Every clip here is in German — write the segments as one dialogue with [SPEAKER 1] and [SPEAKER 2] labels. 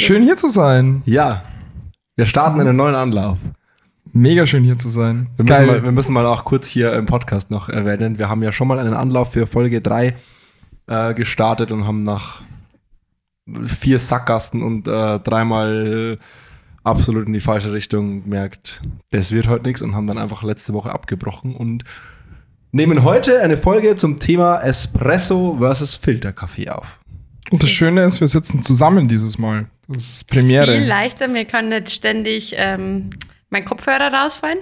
[SPEAKER 1] Schön hier zu sein.
[SPEAKER 2] Ja, wir starten einen neuen Anlauf.
[SPEAKER 1] Mega schön hier zu sein.
[SPEAKER 2] Wir müssen, mal, wir müssen mal auch kurz hier im Podcast noch erwähnen. Wir haben ja schon mal einen Anlauf für Folge 3 äh, gestartet und haben nach vier Sackgasten und äh, dreimal absolut in die falsche Richtung gemerkt, das wird heute nichts und haben dann einfach letzte Woche abgebrochen und nehmen heute eine Folge zum Thema Espresso versus Filterkaffee auf.
[SPEAKER 1] Und das Schöne ist, wir sitzen zusammen dieses Mal. Das ist Premiere.
[SPEAKER 3] Viel leichter, mir kann nicht ständig ähm, mein Kopfhörer rausfallen.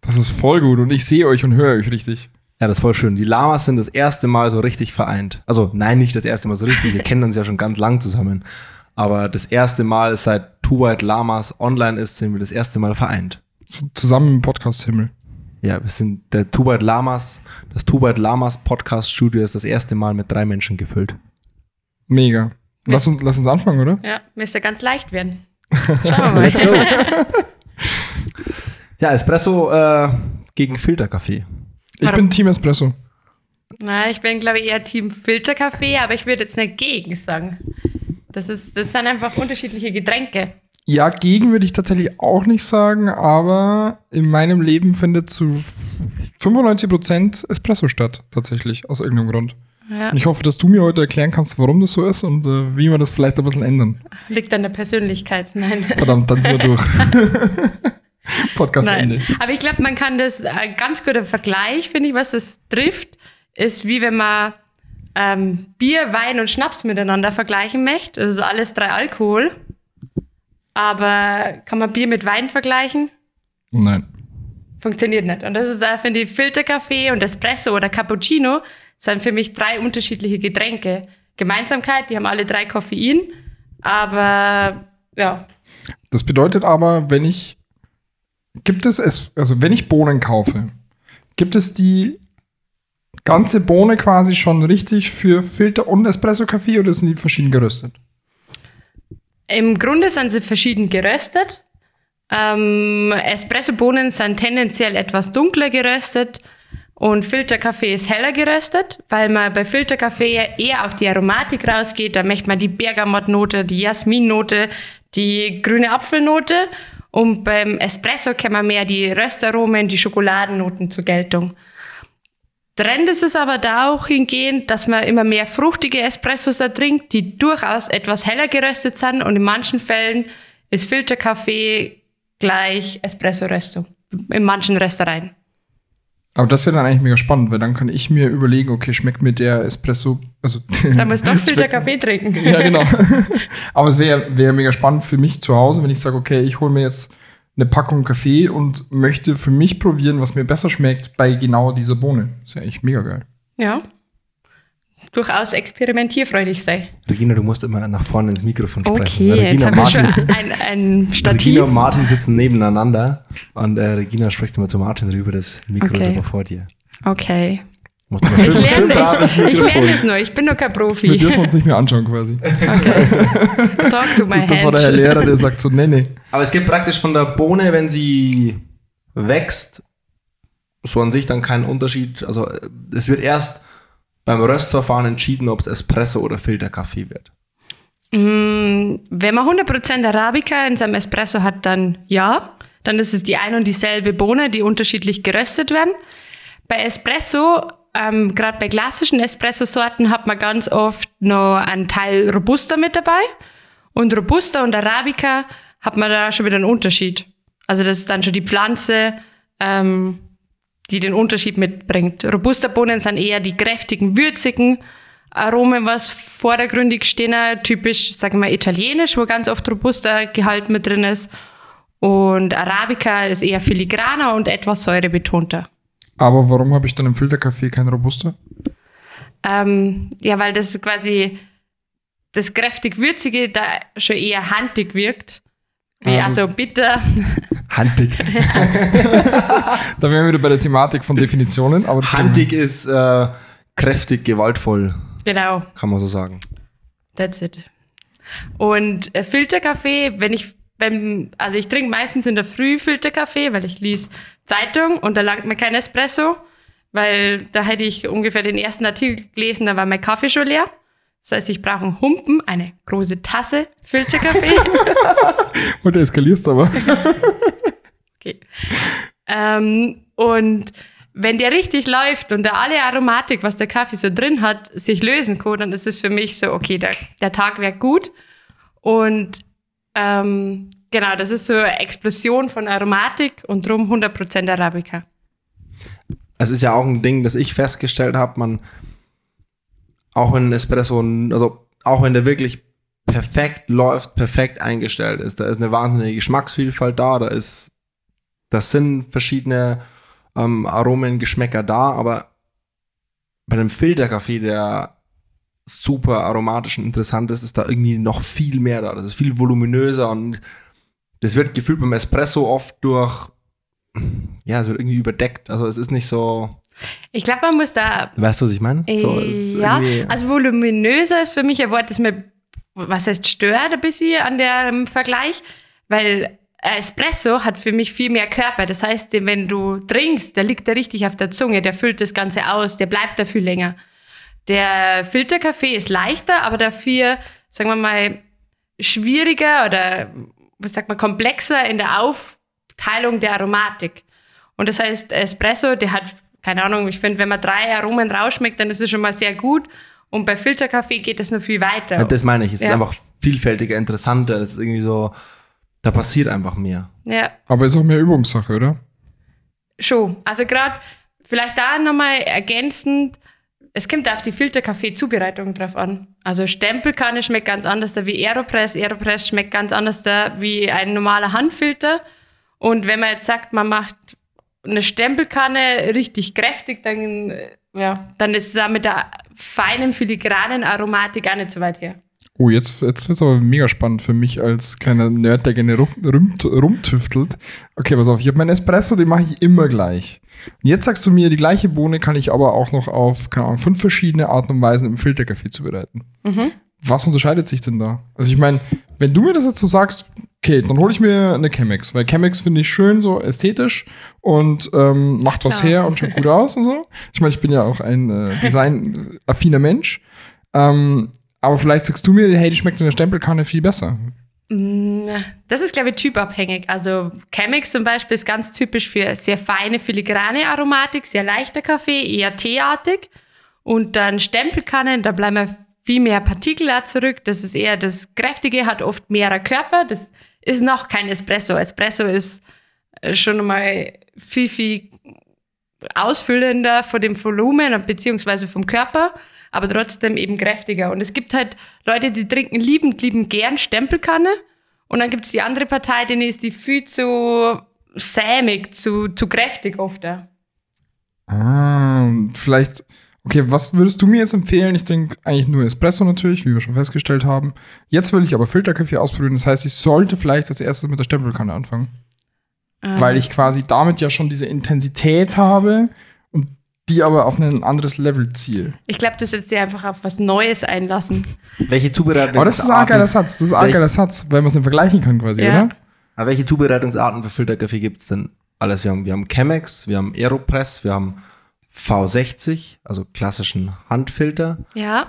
[SPEAKER 1] Das ist voll gut und ich sehe euch und höre euch richtig.
[SPEAKER 2] Ja, das ist voll schön. Die Lamas sind das erste Mal so richtig vereint. Also nein, nicht das erste Mal so richtig. Wir kennen uns ja schon ganz lang zusammen. Aber das erste Mal, seit Two White Lamas online ist, sind wir das erste Mal vereint.
[SPEAKER 1] Zusammen im Podcast-Himmel.
[SPEAKER 2] Ja, wir sind der Two White Lamas, das Two White Lamas Podcast-Studio ist das erste Mal mit drei Menschen gefüllt.
[SPEAKER 1] Mega. Lass uns, lass uns anfangen, oder?
[SPEAKER 3] Ja, müsste ganz leicht werden. Schauen wir mal. Let's go.
[SPEAKER 2] ja, Espresso äh, gegen Filterkaffee.
[SPEAKER 1] Ich Warum? bin Team Espresso.
[SPEAKER 3] Na, ich bin, glaube ich, eher Team Filterkaffee, aber ich würde jetzt nicht gegen sagen. Das, ist, das sind einfach unterschiedliche Getränke.
[SPEAKER 1] Ja, gegen würde ich tatsächlich auch nicht sagen, aber in meinem Leben findet zu 95% Espresso statt, tatsächlich, aus irgendeinem Grund. Ja. Und ich hoffe, dass du mir heute erklären kannst, warum das so ist und äh, wie wir das vielleicht ein bisschen ändern.
[SPEAKER 3] Liegt an der Persönlichkeit, nein.
[SPEAKER 1] Verdammt, dann sind wir durch. Podcast nein. Ende.
[SPEAKER 3] Aber ich glaube, man kann das, ein äh, ganz guter Vergleich, finde ich, was das trifft, ist wie wenn man ähm, Bier, Wein und Schnaps miteinander vergleichen möchte. Das ist alles drei Alkohol. Aber kann man Bier mit Wein vergleichen?
[SPEAKER 1] Nein.
[SPEAKER 3] Funktioniert nicht. Und das ist auch, finde ich, Filterkaffee und Espresso oder Cappuccino sind für mich drei unterschiedliche Getränke. Gemeinsamkeit, die haben alle drei Koffein, aber ja.
[SPEAKER 1] Das bedeutet aber, wenn ich, gibt es, es also wenn ich Bohnen kaufe, gibt es die ganze Bohne quasi schon richtig für Filter und Espresso-Kaffee oder sind die verschieden geröstet?
[SPEAKER 3] Im Grunde sind sie verschieden geröstet. Ähm, Espresso-Bohnen sind tendenziell etwas dunkler geröstet und Filterkaffee ist heller geröstet, weil man bei Filterkaffee eher auf die Aromatik rausgeht. Da möchte man die Bergamottnote, die Jasminnote, die grüne Apfelnote. Und beim Espresso kommen mehr die Röstaromen, die Schokoladennoten zur Geltung. Trend ist es aber da auch hingehend, dass man immer mehr fruchtige Espressos ertrinkt, die durchaus etwas heller geröstet sind. Und in manchen Fällen ist Filterkaffee gleich Espresso-Röstung. In manchen Röstereien.
[SPEAKER 1] Aber das wäre dann eigentlich mega spannend, weil dann kann ich mir überlegen, okay, schmeckt mir der Espresso, also.
[SPEAKER 3] Da musst du doch Filter Kaffee trinken.
[SPEAKER 1] ja, genau. Aber es wäre wär mega spannend für mich zu Hause, wenn ich sage, okay, ich hole mir jetzt eine Packung Kaffee und möchte für mich probieren, was mir besser schmeckt bei genau dieser Bohne. Ist ja echt mega geil.
[SPEAKER 3] Ja durchaus experimentierfreudig sei.
[SPEAKER 2] Regina, du musst immer nach vorne ins Mikrofon sprechen.
[SPEAKER 3] Okay,
[SPEAKER 2] Regina
[SPEAKER 3] jetzt haben Martins, wir schon ein, ein Stativ.
[SPEAKER 2] Regina und Martin sitzen nebeneinander und äh, Regina spricht immer zu Martin rüber, das Mikro okay. ist aber vor dir.
[SPEAKER 3] Okay.
[SPEAKER 2] Musst schön,
[SPEAKER 3] ich lerne, ich, ich lerne es nur, ich bin nur kein Profi.
[SPEAKER 1] Wir dürfen uns nicht mehr anschauen quasi.
[SPEAKER 3] Okay. Talk to my
[SPEAKER 1] Das war der Herr Lehrer, der sagt so, nee, nee.
[SPEAKER 2] Aber es gibt praktisch von der Bohne, wenn sie wächst, so an sich dann keinen Unterschied. Also es wird erst beim Röstverfahren entschieden, ob es Espresso oder Filterkaffee wird?
[SPEAKER 3] Mm, wenn man 100% Arabica in seinem Espresso hat, dann ja. Dann ist es die ein und dieselbe Bohne, die unterschiedlich geröstet werden. Bei Espresso, ähm, gerade bei klassischen Espresso-Sorten, hat man ganz oft noch einen Teil Robusta mit dabei. Und Robusta und Arabica hat man da schon wieder einen Unterschied. Also das ist dann schon die Pflanze, ähm, die den Unterschied mitbringt. Robusta Bohnen sind eher die kräftigen, würzigen Aromen, was vordergründig stehen, typisch, sagen wir italienisch, wo ganz oft Robusta Gehalt mit drin ist. Und Arabica ist eher filigraner und etwas säurebetonter.
[SPEAKER 1] Aber warum habe ich dann im Filterkaffee kein Robusta?
[SPEAKER 3] Ähm, ja, weil das quasi das kräftig würzige da schon eher handig wirkt. Wie, ah, also bitter.
[SPEAKER 2] Handig.
[SPEAKER 1] da wären wir wieder bei der Thematik von Definitionen. Aber
[SPEAKER 2] Handig ist äh, kräftig, gewaltvoll.
[SPEAKER 3] Genau.
[SPEAKER 2] Kann man so sagen.
[SPEAKER 3] That's it. Und äh, Filterkaffee, wenn ich, wenn, also ich trinke meistens in der Früh Filterkaffee, weil ich lese Zeitung und da langt mir kein Espresso, weil da hätte ich ungefähr den ersten Artikel gelesen, da war mein Kaffee schon leer. Das heißt, ich brauche einen Humpen, eine große Tasse Filterkaffee.
[SPEAKER 1] und du eskalierst aber.
[SPEAKER 3] okay. Ähm, und wenn der richtig läuft und der alle Aromatik, was der Kaffee so drin hat, sich lösen kann, dann ist es für mich so, okay, der, der Tag wäre gut. Und ähm, genau, das ist so eine Explosion von Aromatik und drum 100% Arabica.
[SPEAKER 2] Es ist ja auch ein Ding, das ich festgestellt habe, man, auch wenn Espresso, also auch wenn der wirklich perfekt läuft, perfekt eingestellt ist, da ist eine wahnsinnige Geschmacksvielfalt da, da ist, das sind verschiedene ähm, Aromen, Geschmäcker da, aber bei einem Filterkaffee, der super aromatisch und interessant ist, ist da irgendwie noch viel mehr da. Das ist viel voluminöser und das wird gefühlt beim Espresso oft durch, ja, es wird irgendwie überdeckt. Also es ist nicht so.
[SPEAKER 3] Ich glaube, man muss da.
[SPEAKER 2] Weißt du, was ich meine? So,
[SPEAKER 3] ja, also voluminöser ist für mich ein Wort, das mir, was heißt, stört ein bisschen an dem Vergleich, weil Espresso hat für mich viel mehr Körper. Das heißt, wenn du trinkst, der liegt da richtig auf der Zunge, der füllt das Ganze aus, der bleibt da viel länger. Der Filterkaffee ist leichter, aber dafür, sagen wir mal, schwieriger oder, was sagt man, komplexer in der Aufteilung der Aromatik. Und das heißt, Espresso, der hat, keine Ahnung, ich finde, wenn man drei Aromen rausschmeckt, dann ist es schon mal sehr gut. Und bei Filterkaffee geht es nur viel weiter.
[SPEAKER 2] Ja, das meine ich. Es ja. ist einfach vielfältiger, interessanter. Das ist irgendwie so, da passiert einfach mehr.
[SPEAKER 3] Ja.
[SPEAKER 1] Aber ist auch mehr Übungssache, oder?
[SPEAKER 3] Schon. Also gerade vielleicht da nochmal ergänzend, es kommt auf die Filterkaffee-Zubereitung drauf an. Also Stempelkanne schmeckt ganz anders da wie Aeropress. Aeropress schmeckt ganz anders da wie ein normaler Handfilter. Und wenn man jetzt sagt, man macht eine Stempelkanne richtig kräftig, dann, ja, dann ist es da mit der feinen, filigranen Aromatik auch nicht so weit her.
[SPEAKER 1] Oh, jetzt, jetzt wird es aber mega spannend für mich als kleiner Nerd, der gerne rum, rum, rumtüftelt. Okay, pass auf, ich habe meinen Espresso, den mache ich immer gleich. Und jetzt sagst du mir, die gleiche Bohne kann ich aber auch noch auf, keine Ahnung, fünf verschiedene Arten und Weisen im Filterkaffee zubereiten. Mhm. Was unterscheidet sich denn da? Also ich meine, wenn du mir das jetzt so sagst, okay, dann hole ich mir eine Chemex, weil Chemex finde ich schön, so ästhetisch und ähm, macht was her und schaut gut aus und so. Ich meine, ich bin ja auch ein äh, designaffiner Mensch. Ähm, aber vielleicht sagst du mir, hey, die schmeckt in der Stempelkanne viel besser.
[SPEAKER 3] Mm, das ist, glaube ich, typabhängig. Also Chemex zum Beispiel ist ganz typisch für sehr feine, filigrane Aromatik, sehr leichter Kaffee, eher teeartig. Und dann Stempelkannen, da bleiben viel mehr Partikel zurück. Das ist eher das Kräftige, hat oft mehrer Körper. Das ist noch kein Espresso. Espresso ist äh, schon mal viel, viel ausfüllender von dem Volumen beziehungsweise vom Körper aber trotzdem eben kräftiger. Und es gibt halt Leute, die trinken liebend, liebend gern Stempelkanne. Und dann gibt es die andere Partei, denen ist die viel zu sämig, zu, zu kräftig oft.
[SPEAKER 1] Ah, vielleicht, okay, was würdest du mir jetzt empfehlen? Ich trinke eigentlich nur Espresso natürlich, wie wir schon festgestellt haben. Jetzt will ich aber Filterkaffee ausprobieren. Das heißt, ich sollte vielleicht als erstes mit der Stempelkanne anfangen. Ah. Weil ich quasi damit ja schon diese Intensität habe die aber auf ein anderes Level ziel.
[SPEAKER 3] Ich glaube, du sollst dir einfach auf was Neues einlassen.
[SPEAKER 2] Welche Zubereitungsarten?
[SPEAKER 1] Aber das ist ein geiler Satz. Das ist ein geiler Satz, weil man es nicht vergleichen kann quasi, ja. oder?
[SPEAKER 2] Aber welche Zubereitungsarten für Filterkaffee gibt es denn alles? Wir haben, wir haben Chemex, wir haben Aeropress, wir haben V60, also klassischen Handfilter.
[SPEAKER 3] Ja.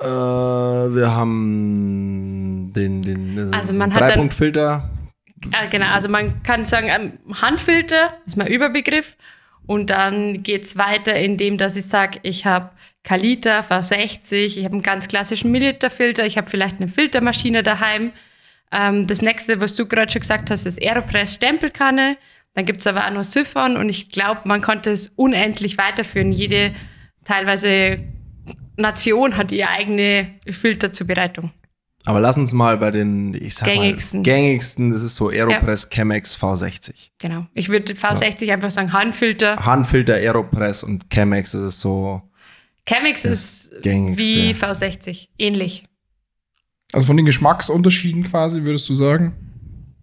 [SPEAKER 2] Äh, wir haben den, den
[SPEAKER 3] also man
[SPEAKER 2] Dreipunktfilter.
[SPEAKER 3] Ja, genau, also man kann sagen, Handfilter ist mein Überbegriff. Und dann geht es weiter, indem dass ich sage, ich habe Kalita V60, ich habe einen ganz klassischen Milliliterfilter, ich habe vielleicht eine Filtermaschine daheim. Ähm, das nächste, was du gerade schon gesagt hast, ist Aeropress Stempelkanne. Dann gibt es aber auch noch Siphon und ich glaube, man konnte es unendlich weiterführen. Jede teilweise Nation hat ihre eigene Filterzubereitung.
[SPEAKER 2] Aber lass uns mal bei den, ich
[SPEAKER 3] sag gängigsten.
[SPEAKER 2] Mal, gängigsten, das ist so Aeropress ja. Chemex V60.
[SPEAKER 3] Genau. Ich würde V60 ja. einfach sagen Handfilter.
[SPEAKER 2] Handfilter, Aeropress und Chemex, das ist so.
[SPEAKER 3] Chemex ist gängigste. wie V60, ähnlich.
[SPEAKER 1] Also von den Geschmacksunterschieden quasi, würdest du sagen?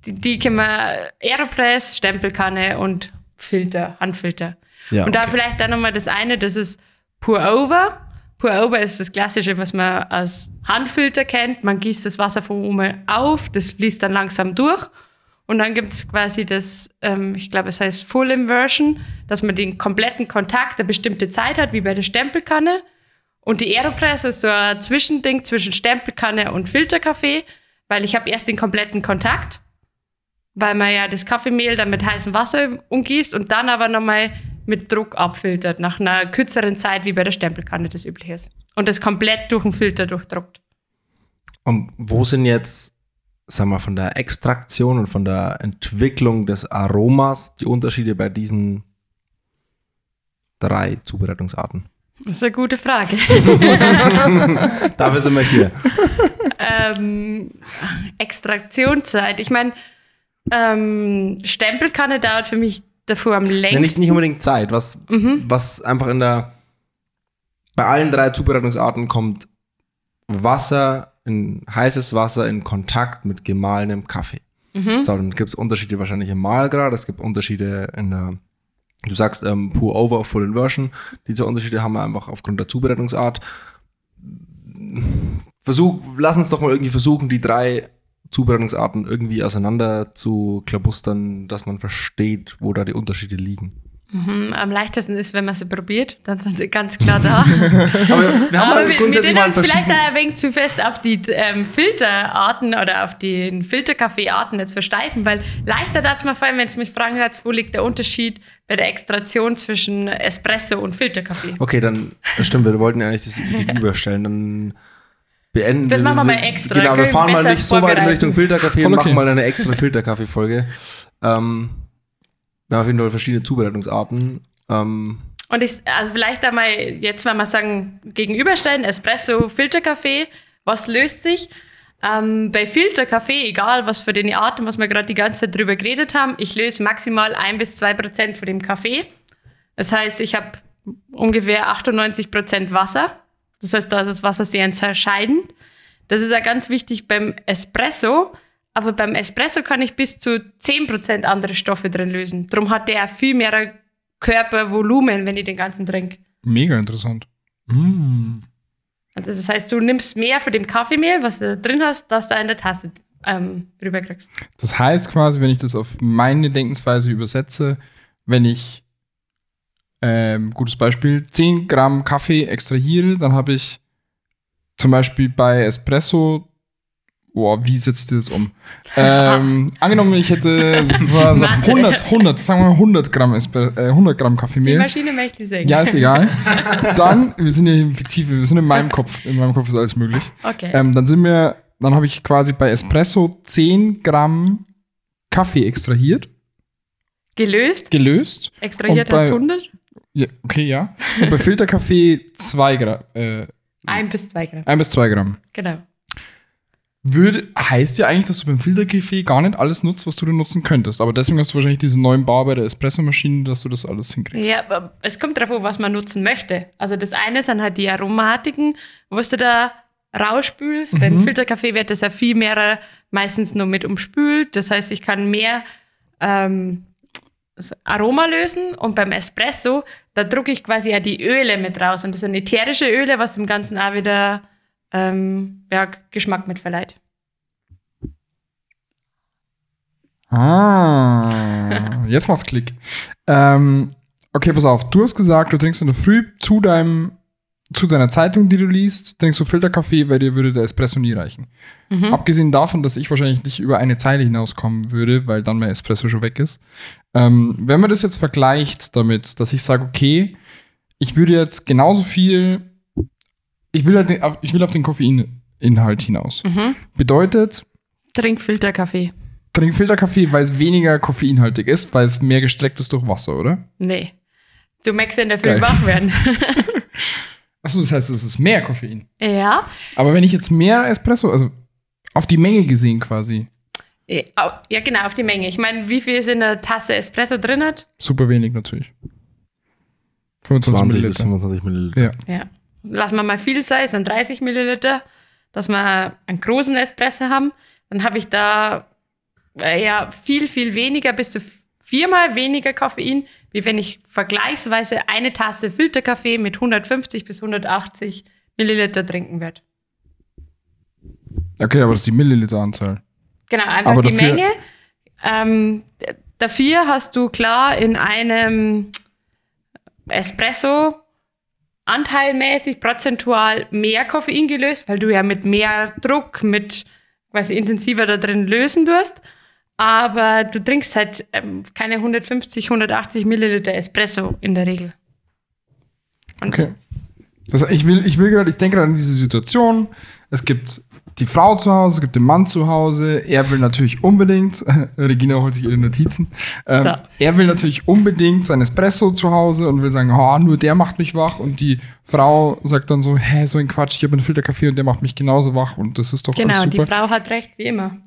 [SPEAKER 3] Die, die können wir Aeropress, Stempelkanne und Filter, Handfilter. Ja, und okay. da vielleicht dann nochmal das eine, das ist Pour Over. Pour-over ist das Klassische, was man als Handfilter kennt. Man gießt das Wasser von oben auf, das fließt dann langsam durch. Und dann gibt es quasi das, ähm, ich glaube, es heißt Full Inversion, dass man den kompletten Kontakt eine bestimmte Zeit hat, wie bei der Stempelkanne. Und die Aeropress ist so ein Zwischending zwischen Stempelkanne und Filterkaffee, weil ich habe erst den kompletten Kontakt, weil man ja das Kaffeemehl dann mit heißem Wasser umgießt und dann aber nochmal mit Druck abfiltert, nach einer kürzeren Zeit, wie bei der Stempelkanne das üblich ist. Und das komplett durch den Filter durchdruckt.
[SPEAKER 2] Und wo sind jetzt, sagen wir, von der Extraktion und von der Entwicklung des Aromas die Unterschiede bei diesen drei Zubereitungsarten?
[SPEAKER 3] Das ist eine gute Frage.
[SPEAKER 2] Dafür sind wir hier.
[SPEAKER 3] ähm, Extraktionszeit. Ich meine, ähm, Stempelkanne dauert für mich davor am längsten.
[SPEAKER 2] Nicht, nicht unbedingt Zeit. Was, mhm. was einfach in der. Bei allen drei Zubereitungsarten kommt Wasser, in heißes Wasser in Kontakt mit gemahlenem Kaffee. Mhm. So, dann gibt es Unterschiede wahrscheinlich im Mahlgrad, es gibt Unterschiede in der Du sagst ähm, Pour Over, Full Inversion. Diese Unterschiede haben wir einfach aufgrund der Zubereitungsart. Versuch, lass uns doch mal irgendwie versuchen, die drei Zubereitungsarten irgendwie auseinander zu klabustern, dass man versteht, wo da die Unterschiede liegen.
[SPEAKER 3] Mhm, am leichtesten ist, wenn man sie probiert, dann sind sie ganz klar da.
[SPEAKER 2] aber wir haben aber wir,
[SPEAKER 3] grundsätzlich wir mal vielleicht ein wenig zu fest auf die ähm, Filterarten oder auf die Filterkaffeearten jetzt versteifen, weil leichter darf es mir fallen, wenn es mich fragen hat, wo liegt der Unterschied bei der Extraktion zwischen Espresso und Filterkaffee.
[SPEAKER 2] Okay, dann stimmt, wir wollten ja nicht das gegenüberstellen, dann beenden
[SPEAKER 3] Das machen wir mal extra.
[SPEAKER 2] Genau, wir fahren mal nicht so weit in Richtung Filterkaffee und machen mal eine extra Filterkaffee-Folge. Ähm, wir haben auf jeden Fall verschiedene Zubereitungsarten. Ähm,
[SPEAKER 3] und ich, also vielleicht einmal jetzt, wenn wir sagen, gegenüberstellen, Espresso, Filterkaffee, was löst sich? Ähm, bei Filterkaffee, egal was für den Arten, was wir gerade die ganze Zeit drüber geredet haben, ich löse maximal ein bis zwei Prozent von dem Kaffee. Das heißt, ich habe ungefähr 98 Prozent Wasser. Das heißt, da ist das Wasser sehr entscheidend. Das ist ja ganz wichtig beim Espresso. Aber beim Espresso kann ich bis zu 10% andere Stoffe drin lösen. Darum hat der viel mehr Körpervolumen, wenn ich den ganzen trinke.
[SPEAKER 1] Mega interessant. Mm.
[SPEAKER 3] Also das heißt, du nimmst mehr von dem Kaffeemehl, was du da drin hast, dass du in der Tasse ähm, rüberkriegst.
[SPEAKER 1] Das heißt quasi, wenn ich das auf meine Denkensweise übersetze, wenn ich, ähm, gutes Beispiel, 10 Gramm Kaffee extrahiere, dann habe ich zum Beispiel bei Espresso Boah, wie setze ich das um? ähm, angenommen, ich hätte was, 100, 100, sagen wir mal 100 Gramm, äh, 100 Gramm Kaffeemehl. Die
[SPEAKER 3] Maschine möchte ich sagen.
[SPEAKER 1] Ja, ist egal. Dann, wir sind ja im fiktiv, wir sind in meinem Kopf. In meinem Kopf ist alles möglich.
[SPEAKER 3] Okay.
[SPEAKER 1] Ähm, dann sind wir, dann habe ich quasi bei Espresso 10 Gramm Kaffee extrahiert.
[SPEAKER 3] Gelöst?
[SPEAKER 1] Gelöst.
[SPEAKER 3] Extrahiert bei, hast 100?
[SPEAKER 1] Ja, okay, ja. Bei Filterkaffee 2 Gramm. Äh,
[SPEAKER 3] 1 bis 2 Gramm.
[SPEAKER 1] 1 bis 2 Gramm.
[SPEAKER 3] Genau
[SPEAKER 1] würde, heißt ja eigentlich, dass du beim Filterkaffee gar nicht alles nutzt, was du da nutzen könntest. Aber deswegen hast du wahrscheinlich diesen neuen Bar bei der Espressomaschine, dass du das alles hinkriegst.
[SPEAKER 3] Ja, aber es kommt darauf an, was man nutzen möchte. Also das eine sind halt die Aromatiken, was du da rausspülst. Mhm. Beim Filterkaffee wird das ja viel mehr meistens nur mit umspült. Das heißt, ich kann mehr ähm, Aroma lösen und beim Espresso, da drucke ich quasi ja die Öle mit raus. Und das sind ätherische Öle, was dem Ganzen auch wieder ähm, ja, Geschmack mit verleiht.
[SPEAKER 1] Ah, jetzt macht's Klick. Ähm, okay, pass auf. Du hast gesagt, du trinkst in der Früh zu deinem zu deiner Zeitung, die du liest, trinkst du Filterkaffee, weil dir würde der Espresso nie reichen. Mhm. Abgesehen davon, dass ich wahrscheinlich nicht über eine Zeile hinauskommen würde, weil dann mein Espresso schon weg ist. Ähm, wenn man das jetzt vergleicht damit, dass ich sage, okay, ich würde jetzt genauso viel ich will, halt den, ich will auf den Koffeininhalt hinaus. Mhm. Bedeutet.
[SPEAKER 3] Trink Filterkaffee.
[SPEAKER 1] Trink Filterkaffee, weil es weniger koffeinhaltig ist, weil es mehr gestreckt ist durch Wasser, oder?
[SPEAKER 3] Nee. Du merkst ja in der Früh wach werden.
[SPEAKER 1] Achso, das heißt, es ist mehr Koffein.
[SPEAKER 3] Ja.
[SPEAKER 1] Aber wenn ich jetzt mehr Espresso, also auf die Menge gesehen quasi.
[SPEAKER 3] Ja, genau, auf die Menge. Ich meine, wie viel ist in der Tasse Espresso drin hat?
[SPEAKER 1] Super wenig natürlich.
[SPEAKER 2] 25 20 Milliliter. bis 25 Milliliter.
[SPEAKER 3] Ja. ja lassen wir mal viel sein, sind 30 Milliliter, dass wir einen großen Espresso haben, dann habe ich da äh, ja viel, viel weniger, bis zu viermal weniger Koffein, wie wenn ich vergleichsweise eine Tasse Filterkaffee mit 150 bis 180 Milliliter trinken würde.
[SPEAKER 1] Okay, aber das ist die Milliliteranzahl.
[SPEAKER 3] Genau, einfach aber die Menge. Ähm, dafür hast du klar in einem Espresso anteilmäßig, prozentual mehr Koffein gelöst, weil du ja mit mehr Druck, mit quasi intensiver da drin lösen tust. Aber du trinkst halt ähm, keine 150, 180 Milliliter Espresso in der Regel.
[SPEAKER 1] Und okay. Das, ich will, ich will gerade, ich denke gerade an diese Situation. Es gibt die Frau zu Hause, es gibt den Mann zu Hause. Er will natürlich unbedingt, Regina holt sich ihre Notizen. Ähm, so. Er will natürlich unbedingt sein Espresso zu Hause und will sagen, oh, nur der macht mich wach. Und die Frau sagt dann so, hä, so ein Quatsch, ich habe einen Filterkaffee und der macht mich genauso wach und das ist doch
[SPEAKER 3] genau,
[SPEAKER 1] alles super.
[SPEAKER 3] Genau, die Frau hat recht, wie immer.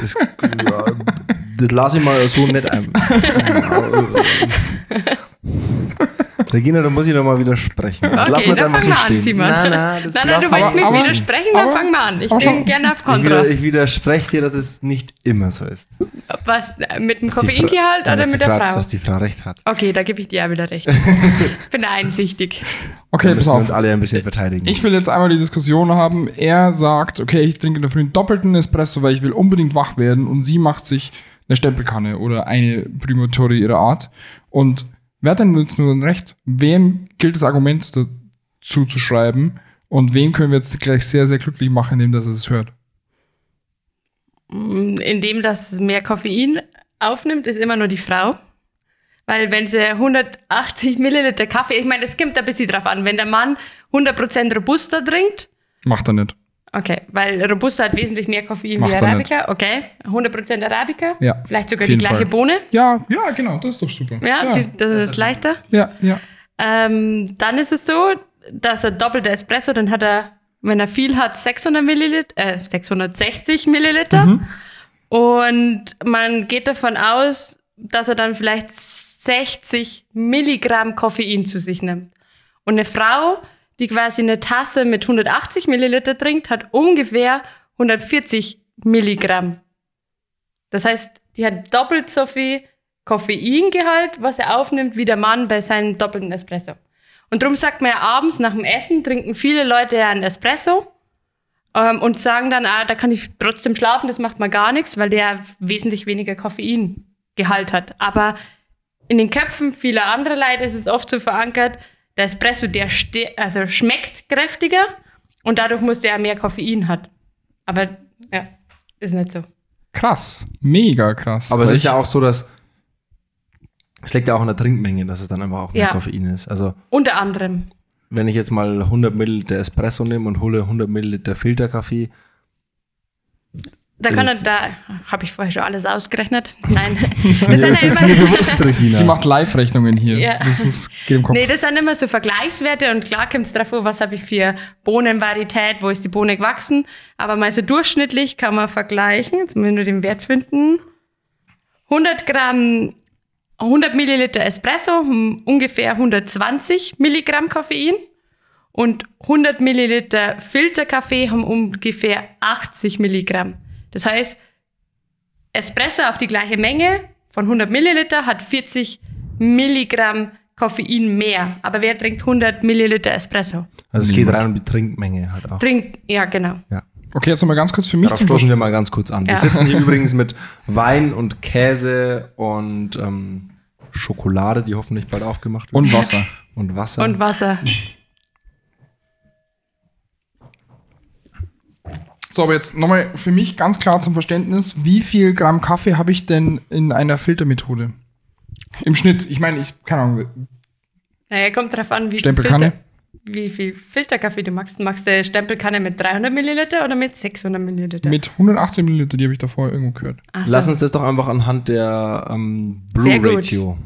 [SPEAKER 2] Das, ja, das lasse ich mal so nicht ein. Regina, da muss ich nochmal widersprechen.
[SPEAKER 3] Okay, lass mal dann fangen wir an, Simon. Nein, nein, das nein, nein du willst mich aber, widersprechen, dann fangen wir an. Ich bin gerne auf Kontra.
[SPEAKER 2] Ich, ich, widerspreche dir, dass es nicht immer so ist.
[SPEAKER 3] Was, mit dem Koffeingehalt oder mit der
[SPEAKER 2] Frau,
[SPEAKER 3] Frau?
[SPEAKER 2] Dass die Frau recht hat.
[SPEAKER 3] Okay, da gebe ich dir auch wieder recht. ich bin einsichtig.
[SPEAKER 1] Okay, pass auf. uns
[SPEAKER 2] alle ein bisschen verteidigen.
[SPEAKER 1] Ich will jetzt einmal die Diskussion haben. Er sagt, okay, ich trinke dafür einen doppelten Espresso, weil ich will unbedingt wach werden. Und sie macht sich eine Stempelkanne oder eine Primotori ihrer Art. Und Wer hat denn jetzt nur recht? Wem gilt das Argument dazu zu schreiben? Und wem können wir jetzt gleich sehr, sehr glücklich machen, indem das es hört?
[SPEAKER 3] Mm, indem das mehr Koffein aufnimmt, ist immer nur die Frau. Weil wenn sie 180 Milliliter Kaffee, ich meine, es kommt ein bisschen drauf an, wenn der Mann 100% Robusta trinkt.
[SPEAKER 1] Macht er nicht.
[SPEAKER 3] Okay, weil Robusta hat wesentlich mehr Koffein Macht wie Arabica. Okay, 100% Arabica.
[SPEAKER 1] Ja.
[SPEAKER 3] Vielleicht sogar die gleiche Fall. Bohne.
[SPEAKER 1] Ja, ja, genau, das ist doch super.
[SPEAKER 3] Ja, ja. Die, das, das, ist leichter.
[SPEAKER 1] Ja, ja.
[SPEAKER 3] Ähm, dann ist es so, dass er doppelte Espresso, dann hat er, wenn er viel hat, 600 Milliliter, äh, 660 Milliliter. Mhm. Und man geht davon aus, dass er dann vielleicht 60 Milligramm Koffein zu sich nimmt. Und eine Frau die quasi eine Tasse mit 180 Milliliter trinkt, hat ungefähr 140 Milligramm. Das heißt, die hat doppelt so viel Koffeingehalt, was er aufnimmt, wie der Mann bei seinem doppelten Espresso. Und darum sagt man ja abends nach dem Essen trinken viele Leute ja einen Espresso ähm, und sagen dann, ah, da kann ich trotzdem schlafen, das macht man gar nichts, weil der wesentlich weniger Koffeingehalt hat. Aber in den Köpfen vieler anderer Leute ist es oft so verankert, der Espresso, der also schmeckt kräftiger und dadurch muss der mehr Koffein hat. Aber ja, ist nicht so.
[SPEAKER 1] Krass, mega krass.
[SPEAKER 2] Aber es ist ja auch so, dass es liegt ja auch an der Trinkmenge, dass es dann einfach auch mehr ja. Koffein ist. Also
[SPEAKER 3] unter anderem.
[SPEAKER 2] Wenn ich jetzt mal 100 Milliliter Espresso nehme und hole 100 Milliliter Filterkaffee,
[SPEAKER 3] da kann er, da habe ich vorher schon alles ausgerechnet. Nein,
[SPEAKER 1] das ist mir, das ist mir bewusst, Regina. Sie macht Live-Rechnungen hier. Ja. Das ist
[SPEAKER 3] geht im Kopf. Nee, das sind immer so Vergleichswerte und klar kommt es darauf an, was habe ich für Bohnenvarität, wo ist die Bohne gewachsen. Aber mal so durchschnittlich kann man vergleichen, jetzt müssen wir nur den Wert finden. 100 Gramm, 100 Milliliter Espresso haben ungefähr 120 Milligramm Koffein und 100 Milliliter Filterkaffee haben ungefähr 80 Milligramm. Das heißt, Espresso auf die gleiche Menge von 100 Milliliter hat 40 Milligramm Koffein mehr. Aber wer trinkt 100 Milliliter Espresso?
[SPEAKER 2] Also es geht rein um die Trinkmenge halt auch.
[SPEAKER 3] Trinkt, ja, genau.
[SPEAKER 2] Ja.
[SPEAKER 1] Okay, jetzt nochmal ganz kurz für mich.
[SPEAKER 2] Darauf stoßen wir mal ganz kurz an. Ja. Wir sitzen hier übrigens mit Wein und Käse und ähm, Schokolade, die hoffentlich bald aufgemacht wird.
[SPEAKER 1] Und Wasser.
[SPEAKER 2] Und Wasser.
[SPEAKER 3] Und Wasser.
[SPEAKER 1] So, aber jetzt nochmal für mich ganz klar zum Verständnis, wie viel Gramm Kaffee habe ich denn in einer Filtermethode? Im Schnitt. Ich meine, ich, keine Ahnung.
[SPEAKER 3] Naja, kommt drauf an, wie
[SPEAKER 1] Stempelkanne.
[SPEAKER 3] Viel wie viel Filterkaffee du machst. Magst du eine Stempelkanne mit 300 Milliliter oder mit 600 Milliliter?
[SPEAKER 1] Mit 118 Milliliter, die habe ich davor irgendwo gehört.
[SPEAKER 2] So. Lass uns das doch einfach anhand der ähm, Brew-Ratio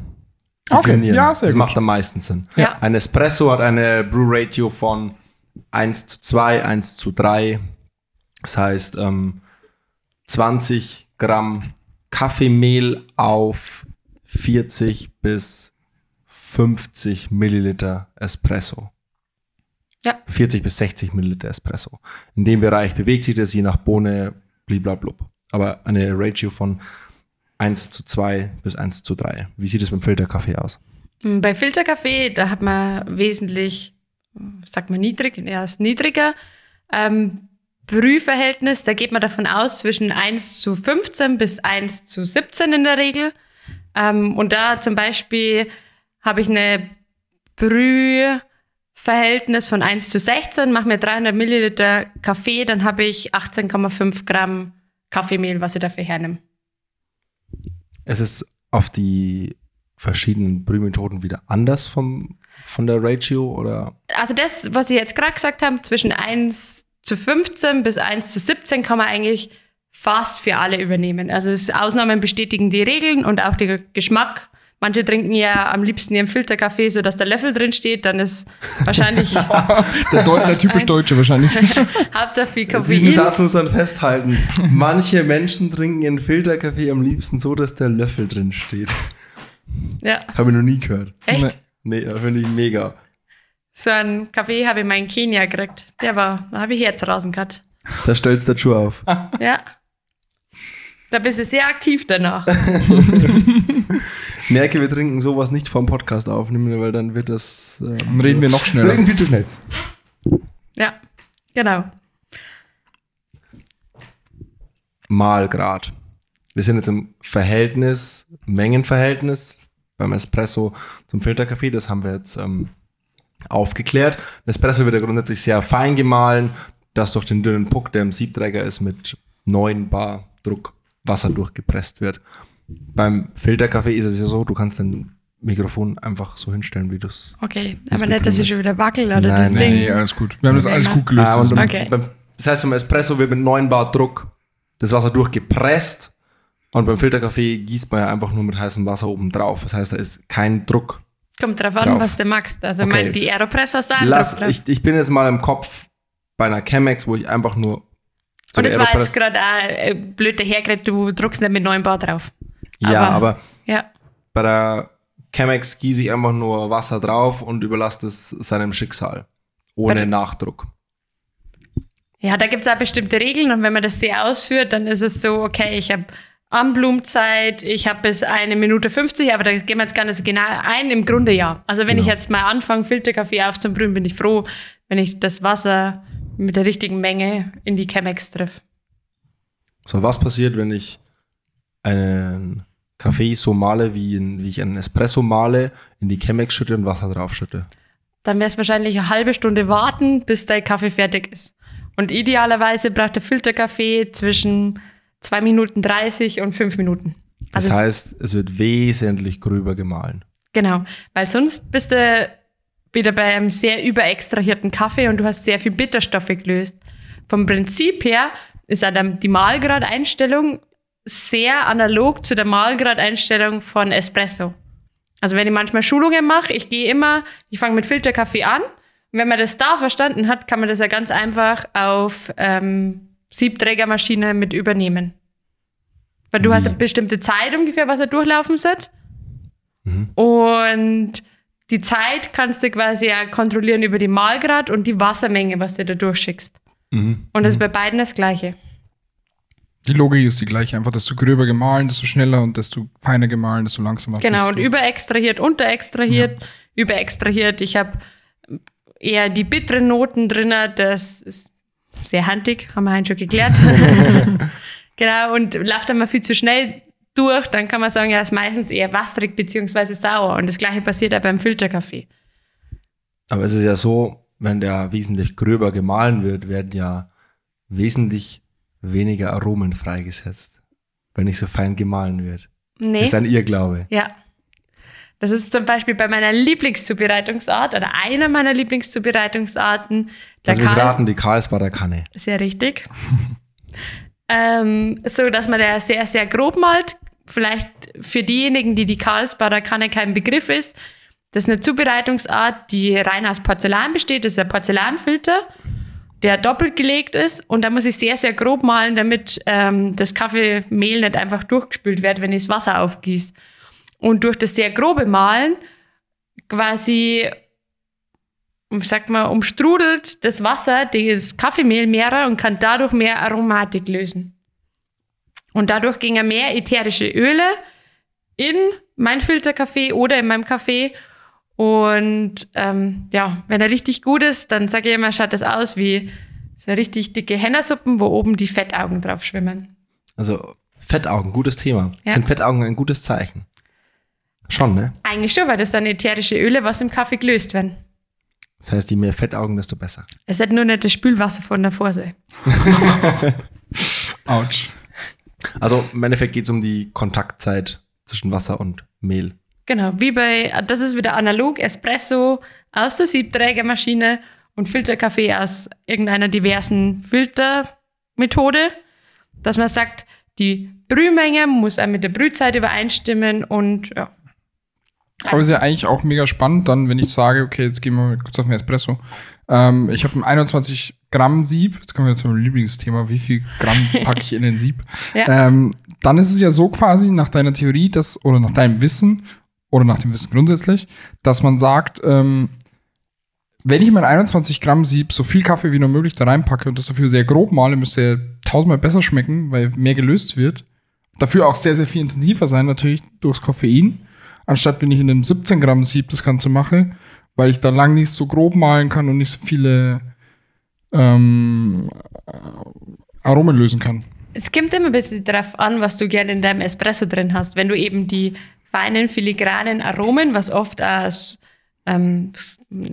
[SPEAKER 1] Okay, ja,
[SPEAKER 2] sehr das gut. macht am meisten Sinn.
[SPEAKER 3] Ja.
[SPEAKER 2] Ein Espresso hat eine Brew-Ratio von 1 zu 2, 1 zu 3, das heißt, ähm, 20 Gramm Kaffeemehl auf 40 bis 50 Milliliter Espresso.
[SPEAKER 3] Ja.
[SPEAKER 2] 40 bis 60 Milliliter Espresso. In dem Bereich bewegt sich das je nach Bohne bliblablub. Aber eine Ratio von 1 zu 2 bis 1 zu 3. Wie sieht es beim Filterkaffee aus?
[SPEAKER 3] Bei Filterkaffee, da hat man wesentlich, sagt man niedrig, er ist niedriger. Ähm, Brühverhältnis, da geht man davon aus, zwischen 1 zu 15 bis 1 zu 17 in der Regel. Ähm, und da zum Beispiel habe ich eine Brüh, Verhältnis von 1 zu 16, mache mir 300 Milliliter Kaffee, dann habe ich 18,5 Gramm Kaffeemehl, was ich dafür hernehme.
[SPEAKER 2] Es ist auf die verschiedenen Brühmethoden wieder anders vom, von der Ratio oder?
[SPEAKER 3] Also das, was ich jetzt gerade gesagt habe, zwischen 1 zu 15 bis 1 zu 17 kann man eigentlich fast für alle übernehmen. Also Ausnahmen bestätigen die Regeln und auch der Geschmack Manche trinken ja am liebsten ihren Filterkaffee, sodass der Löffel drin steht, dann ist wahrscheinlich.
[SPEAKER 1] der, Deu der typisch Deutsche wahrscheinlich.
[SPEAKER 3] Hauptsache viel Koffein.
[SPEAKER 2] Diesen Satz muss man festhalten. Manche Menschen trinken ihren Filterkaffee am liebsten so, dass der Löffel drin steht.
[SPEAKER 3] Ja.
[SPEAKER 2] Habe ich noch nie gehört.
[SPEAKER 3] Echt?
[SPEAKER 2] Nee, finde ich mega.
[SPEAKER 3] So einen Kaffee habe ich mal in Kenia gekriegt. Der war, da habe ich Herz raus gehabt.
[SPEAKER 2] Da stellst du Schuh auf.
[SPEAKER 3] Ja. Da bist du sehr aktiv danach.
[SPEAKER 2] Merke, wir trinken sowas nicht vom Podcast aufnehmen, weil dann wird das.
[SPEAKER 1] Äh, dann reden wir noch schneller.
[SPEAKER 2] reden viel zu schnell.
[SPEAKER 3] Ja, genau.
[SPEAKER 2] Malgrad. Wir sind jetzt im Verhältnis, Mengenverhältnis beim Espresso zum Filterkaffee. Das haben wir jetzt ähm, aufgeklärt. Ein Espresso wird ja grundsätzlich sehr fein gemahlen, das durch den dünnen Puck, der im Siebträger ist, mit 9 Bar Druck Wasser durchgepresst wird. Beim Filterkaffee ist es ja so, du kannst dein Mikrofon einfach so hinstellen, wie du es.
[SPEAKER 3] Okay, aber nicht, dass ich schon wieder wackel oder
[SPEAKER 2] nein,
[SPEAKER 3] das
[SPEAKER 2] nein,
[SPEAKER 3] Ding.
[SPEAKER 1] Nee, alles gut. Wir haben das alles gut gelöst.
[SPEAKER 2] Ah,
[SPEAKER 3] okay.
[SPEAKER 2] beim, das heißt, beim Espresso wird mit 9 Bar Druck das Wasser durchgepresst und beim Filterkaffee gießt man ja einfach nur mit heißem Wasser oben drauf. Das heißt, da ist kein Druck.
[SPEAKER 3] Kommt drauf an, was du magst. Also, okay. mein, die Aeropress hast du
[SPEAKER 2] Lass, ich, ich bin jetzt mal im Kopf bei einer Chemex, wo ich einfach nur.
[SPEAKER 3] So und es war jetzt gerade auch blöd dahergeredet, du druckst nicht mit 9 Bar drauf.
[SPEAKER 2] Ja, aber, aber
[SPEAKER 3] ja.
[SPEAKER 2] bei der Chemex gieße ich einfach nur Wasser drauf und überlasse es seinem Schicksal. Ohne Nachdruck.
[SPEAKER 3] Ja, da gibt es auch bestimmte Regeln und wenn man das sehr ausführt, dann ist es so, okay, ich habe Anblumzeit, ich habe bis eine Minute 50, aber da gehen wir jetzt gar nicht so genau ein. Im Grunde ja. Also wenn genau. ich jetzt mal anfange, Filterkaffee aufzubrühen, bin ich froh, wenn ich das Wasser mit der richtigen Menge in die Chemex treffe.
[SPEAKER 2] So, was passiert, wenn ich einen Kaffee so male, wie, in, wie ich einen Espresso male, in die Chemex schütte und Wasser drauf schütte?
[SPEAKER 3] Dann wäre es wahrscheinlich eine halbe Stunde warten, bis dein Kaffee fertig ist. Und idealerweise braucht der Filterkaffee zwischen 2 Minuten 30 und 5 Minuten.
[SPEAKER 2] Also das heißt, es wird wesentlich gröber gemahlen.
[SPEAKER 3] Genau, weil sonst bist du wieder bei einem sehr überextrahierten Kaffee und du hast sehr viel Bitterstoffe gelöst. Vom Prinzip her ist auch die Mahlgrad-Einstellung sehr analog zu der Mahlgrad-Einstellung von Espresso. Also wenn ich manchmal Schulungen mache, ich gehe immer, ich fange mit Filterkaffee an und wenn man das da verstanden hat, kann man das ja ganz einfach auf ähm, Siebträgermaschine mit übernehmen. Weil du Wie? hast eine bestimmte Zeit ungefähr, was er durchlaufen sollte. Mhm. Und die Zeit kannst du quasi ja kontrollieren über die Mahlgrad und die Wassermenge, was du da durchschickst. Mhm. Und das ist mhm. bei beiden das Gleiche.
[SPEAKER 1] Die Logik ist die gleiche, einfach desto gröber gemahlen, desto schneller und desto feiner gemahlen, desto langsamer.
[SPEAKER 3] Genau, und überextrahiert, unterextrahiert, ja. überextrahiert. Ich habe eher die bitteren Noten drin, das ist sehr handig, haben wir schon geklärt. genau, und läuft dann mal viel zu schnell durch, dann kann man sagen, ja, ist meistens eher wasserig bzw. sauer. Und das gleiche passiert auch beim Filterkaffee.
[SPEAKER 2] Aber es ist ja so, wenn der wesentlich gröber gemahlen wird, werden ja wesentlich weniger Aromen freigesetzt, wenn nicht so fein gemahlen wird. Nee. Das ist ein Irrglaube.
[SPEAKER 3] Ja. Das ist zum Beispiel bei meiner Lieblingszubereitungsart oder einer meiner Lieblingszubereitungsarten.
[SPEAKER 2] Der also wir raten die Karlsbader Kanne.
[SPEAKER 3] Sehr richtig. ähm, so, dass man der sehr, sehr grob malt. Vielleicht für diejenigen, die die Karlsbader Kanne kein Begriff ist, das ist eine Zubereitungsart, die rein aus Porzellan besteht. Das ist ein Porzellanfilter der doppelt gelegt ist und da muss ich sehr, sehr grob malen, damit ähm, das Kaffeemehl nicht einfach durchgespült wird, wenn ich das Wasser aufgieße. Und durch das sehr grobe Malen quasi, sag mal, umstrudelt das Wasser das Kaffeemehl mehr und kann dadurch mehr Aromatik lösen. Und dadurch gingen mehr ätherische Öle in mein Filterkaffee oder in meinem Kaffee und ähm, ja, wenn er richtig gut ist, dann sage ich immer, schaut das aus wie so richtig dicke Hennersuppen, wo oben die Fettaugen drauf schwimmen.
[SPEAKER 2] Also Fettaugen, gutes Thema. Ja. Sind Fettaugen ein gutes Zeichen? Schon, ne?
[SPEAKER 3] Eigentlich schon, weil das sind ätherische Öle, was im Kaffee gelöst werden.
[SPEAKER 2] Das heißt, je mehr Fettaugen, desto besser.
[SPEAKER 3] Es hat nur nicht das Spülwasser von der Vorseite.
[SPEAKER 1] Autsch.
[SPEAKER 2] Also im Endeffekt geht es um die Kontaktzeit zwischen Wasser und Mehl.
[SPEAKER 3] Genau, wie bei, das ist wieder analog, Espresso aus der Siebträgermaschine und Filterkaffee aus irgendeiner diversen Filtermethode, dass man sagt, die Brühmenge muss auch mit der Brühzeit übereinstimmen und ja.
[SPEAKER 1] Aber es ist ja eigentlich auch mega spannend, dann, wenn ich sage, okay, jetzt gehen wir kurz auf den Espresso. Ähm, ich habe ein 21 Gramm Sieb, jetzt kommen wir zu meinem Lieblingsthema, wie viel Gramm packe ich in den Sieb?
[SPEAKER 3] Ja.
[SPEAKER 1] Ähm, dann ist es ja so quasi nach deiner Theorie, dass, oder nach deinem Wissen, oder nach dem Wissen grundsätzlich, dass man sagt, ähm, wenn ich mein 21 Gramm Sieb so viel Kaffee wie nur möglich da reinpacke und das dafür sehr grob male, müsste er tausendmal besser schmecken, weil mehr gelöst wird. Dafür auch sehr, sehr viel intensiver sein, natürlich durchs Koffein, anstatt wenn ich in einem 17 Gramm Sieb das Ganze mache, weil ich da lang nicht so grob malen kann und nicht so viele ähm, Aromen lösen kann.
[SPEAKER 3] Es kommt immer ein bisschen darauf an, was du gerne in deinem Espresso drin hast. Wenn du eben die feinen, filigranen Aromen, was oft als ähm,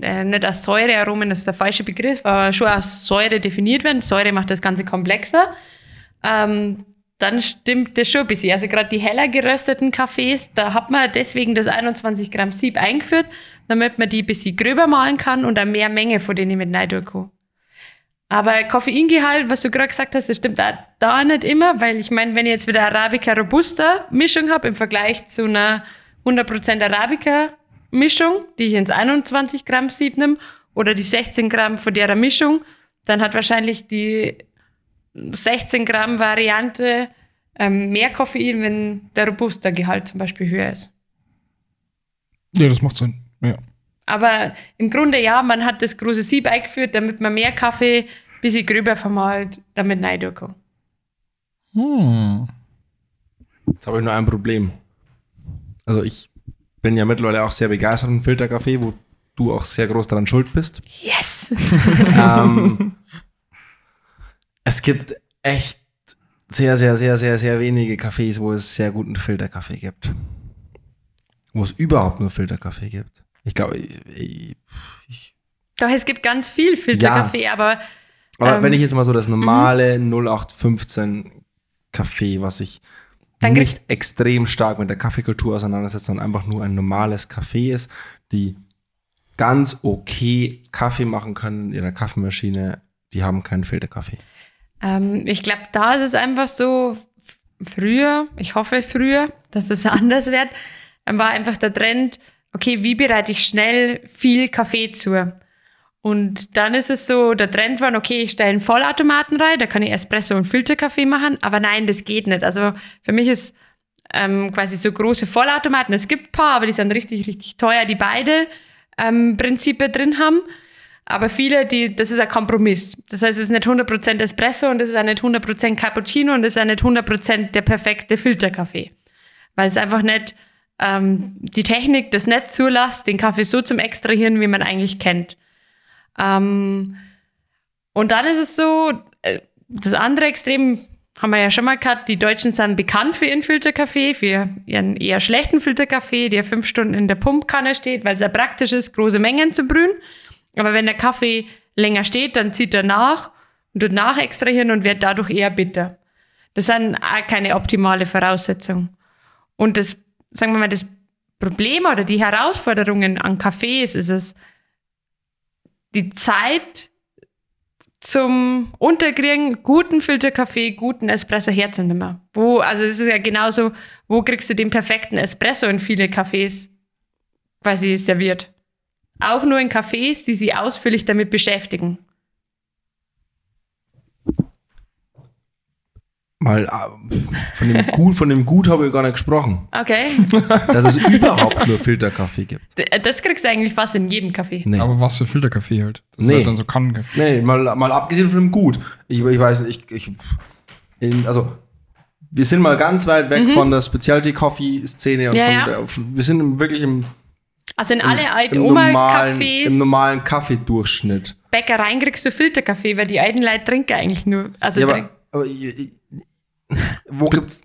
[SPEAKER 3] äh, nicht als Säurearomen, das ist der falsche Begriff, aber schon als Säure definiert werden. Säure macht das Ganze komplexer. Ähm, dann stimmt das schon ein bisschen. Also gerade die heller gerösteten Kaffees, da hat man deswegen das 21 Gramm Sieb eingeführt, damit man die ein bisschen gröber malen kann und eine mehr Menge von denen mit rein kann. Aber Koffeingehalt, was du gerade gesagt hast, das stimmt auch da nicht immer, weil ich meine, wenn ich jetzt wieder Arabica Robusta Mischung habe im Vergleich zu einer 100% Arabica Mischung, die ich ins 21 Gramm Sieb nehme, oder die 16 Gramm von der Mischung, dann hat wahrscheinlich die 16 Gramm Variante ähm, mehr Koffein, wenn der Robusta-Gehalt zum Beispiel höher ist.
[SPEAKER 1] Ja, das macht Sinn. Ja.
[SPEAKER 3] Aber im Grunde ja, man hat das große Sieb eingeführt, damit man mehr Kaffee ein bisschen gröber vermalt, damit rein kann.
[SPEAKER 1] Hm.
[SPEAKER 2] Jetzt habe ich nur ein Problem. Also ich bin ja mittlerweile auch sehr begeistert von Filterkaffee, wo du auch sehr groß daran schuld bist.
[SPEAKER 3] Yes!
[SPEAKER 2] ähm, es gibt echt sehr, sehr, sehr, sehr, sehr wenige Cafés, wo es sehr guten Filterkaffee gibt. Wo es überhaupt nur Filterkaffee gibt. Ich glaube, ich, ich, ich,
[SPEAKER 3] Doch, es gibt ganz viel Filterkaffee, aber
[SPEAKER 2] aber
[SPEAKER 3] Ähm,
[SPEAKER 2] wenn ich jetzt mal so das normale 0815 Kaffee, was sich
[SPEAKER 3] Dann
[SPEAKER 2] nicht extrem stark mit der Kaffeekultur auseinandersetzt, sondern einfach nur ein normales Kaffee ist, die ganz okay Kaffee machen können in ihrer Kaffeemaschine, die haben keinen Filterkaffee.
[SPEAKER 3] ähm, ich glaube, da ist es einfach so, früher, ich hoffe früher, dass es anders wird, war einfach der Trend, okay, wie bereite ich schnell viel Kaffee zu? Und dann ist es so, der Trend war, okay, ich stelle einen Vollautomaten rein, da kann ich Espresso und Filterkaffee machen, aber nein, das geht nicht. Also für mich ist ähm, quasi so große Vollautomaten, es gibt ein paar, aber die sind richtig, richtig teuer, die beide ähm, Prinzipien drin haben. Aber viele, die, das ist ein Kompromiss. Das heißt, es ist nicht 100% Espresso und es ist auch nicht 100% Cappuccino und es ist auch nicht 100% der perfekte Filterkaffee. Weil es einfach nicht ähm, die Technik das nicht zulässt, den Kaffee so zum Extrahieren, wie man eigentlich kennt. Ähm, und dann ist es so, äh, das andere Extrem haben wir ja schon mal gehabt, die Deutschen sind bekannt für ihren Filterkaffee, für ihren eher schlechten Filterkaffee, der fünf Stunden in der Pumpkanne steht, weil es ja praktisch ist, große Mengen zu brühen. Aber wenn der Kaffee länger steht, dann zieht er nach und tut nachextrahieren und wird dadurch eher bitter. Das sind auch keine optimale Voraussetzung. Und das, sagen wir mal, das Problem oder die Herausforderungen an Kaffees ist es, die Zeit zum Unterkriegen guten Filterkaffee, guten Espresso herzunehmen. Wo, also es ist ja genauso, wo kriegst du den perfekten Espresso in viele Cafés quasi serviert? Auch nur in Cafés, die sich ausführlich damit beschäftigen.
[SPEAKER 2] Mal äh, von dem Gut, von dem Gut habe ich gar nicht gesprochen,
[SPEAKER 3] Okay.
[SPEAKER 2] dass es überhaupt nur Filterkaffee gibt.
[SPEAKER 3] D- Das kriegst du eigentlich fast in jedem Café.
[SPEAKER 2] Nee.
[SPEAKER 1] Aber was für Filterkaffee halt? Das
[SPEAKER 2] Nee.
[SPEAKER 1] ist halt dann so Kannenkaffee.
[SPEAKER 2] Nee, mal, mal abgesehen von dem Gut. Ich, ich weiß, ich, ich in, also wir sind mal ganz weit weg von der Specialty Coffee Szene und
[SPEAKER 3] Mhm. Ja.
[SPEAKER 2] Der, wir sind wirklich im,
[SPEAKER 3] Also in alle alten Oma-Cafés,
[SPEAKER 2] im normalen Kaffeedurchschnitt.
[SPEAKER 3] Bäckereien kriegst du Filterkaffee, weil die alten Leute trinken eigentlich nur. Also
[SPEAKER 2] Ja, aber, aber ich- ich- wo gibt's